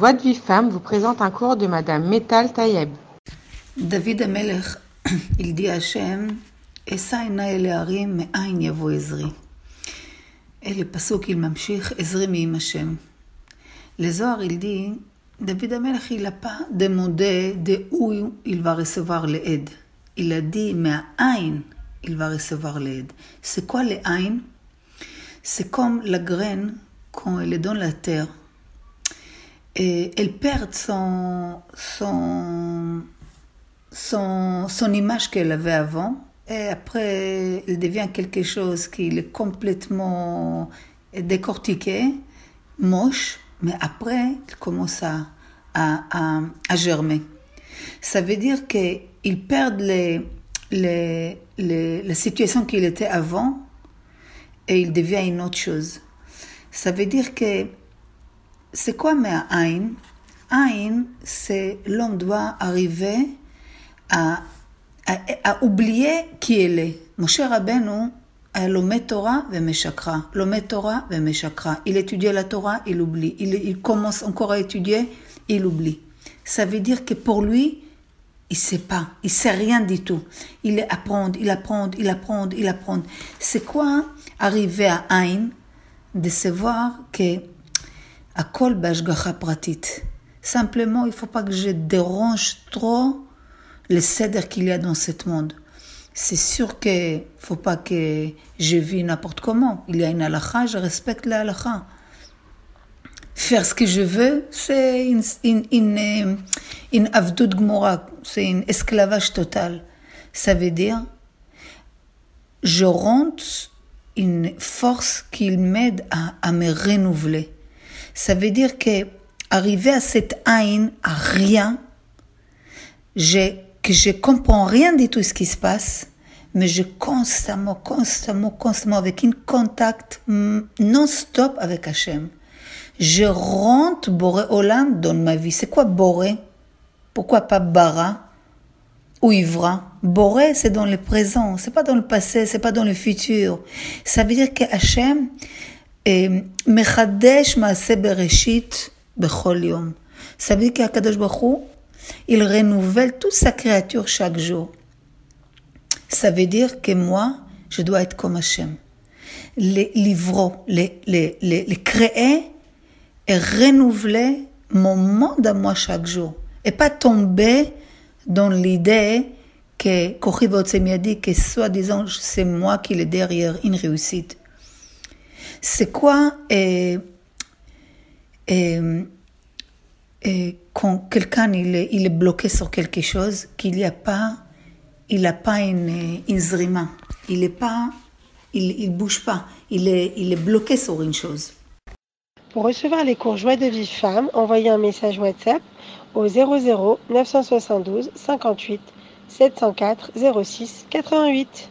Voix de vie femme vous présente un cours de Madame Metal Tayeb. דוד המלך, הלדי השם, אשא עיניי אל ההרים, מאין יבוא עזרי. אלה פסוק il ממשיך, עזרי מעם השם. לזוהר הלדי, דוד המלך il a pas demandé de où il va recevoir l'aide. Il a dit מהעין il va recevoir l'aide. C'est quoi les aïn C'est comme la graine quand elle est dans la terre. Et elle perd son, son, son, son image qu'elle avait avant. Et après, elle devient quelque chose qui est complètement décortiqué, moche, mais après, elle commence à, à, à, germer. Ça veut dire qu'ils perdent les, les, les, la situation qu'il était avant et il devient une autre chose. Ça veut dire que c'est quoi mais Aïn Aïn, c'est l'homme doit arriver à, à, oublier qui il est. Moshe Rabbeinu a lomé Torah vemeshakra. Lomé Torah vemeshakra. Il étudie la Torah, il oublie. Il, commence encore à étudier, il oublie. Ça veut dire que pour lui, il sait pas, il sait rien du tout. Il est apprendre, il apprend, il apprend, il apprend. C'est quoi arriver à Aïn de savoir que à kol bashgacha pratit. Simplement, il faut pas que je dérange trop le cèdre qu'il y a dans ce monde. C'est sûr que faut pas que je vis n'importe comment. Il y a une halakha, je respecte la halakha. Faire ce que je veux, c'est une, une, une, gmora, c'est un esclavage total. Ça veut dire, je rentre une force qui m'aide à, me renouveler. Ça veut dire que arriver à cette haine, à rien, que je comprends rien du tout ce qui se passe, mais je constamment, constamment, constamment avec un contact non-stop avec Hachem. Je rentre Boré Olam dans ma vie. C'est quoi Boré? Pourquoi pas Bara ou Ivra? Boré, c'est dans le présent, c'est pas dans le passé, c'est pas dans le futur. Ça veut dire que Hachem Mechadesh Maase Bereshit Bechol Yom. Ça veut dire qu'Akadosh il renouvelle toute sa créature chaque jour. Ça veut dire que moi, je dois être comme Hachem. Les livrer, les, les, créer et renouveler mon monde à moi chaque jour. Et pas tomber dans l'idée que a dit que soi-disant c'est moi qui est derrière une réussite. C'est quoi et, et, et quand quelqu'un il il est bloqué sur quelque chose, qu'il n'y a pas, il n'a pas une, une zrima, il n'est pas, il, il bouge pas, il est, il est bloqué sur une chose. Pour recevoir les cours Joie de vie femme, envoyez un message WhatsApp au 00 972 58 704 06 88.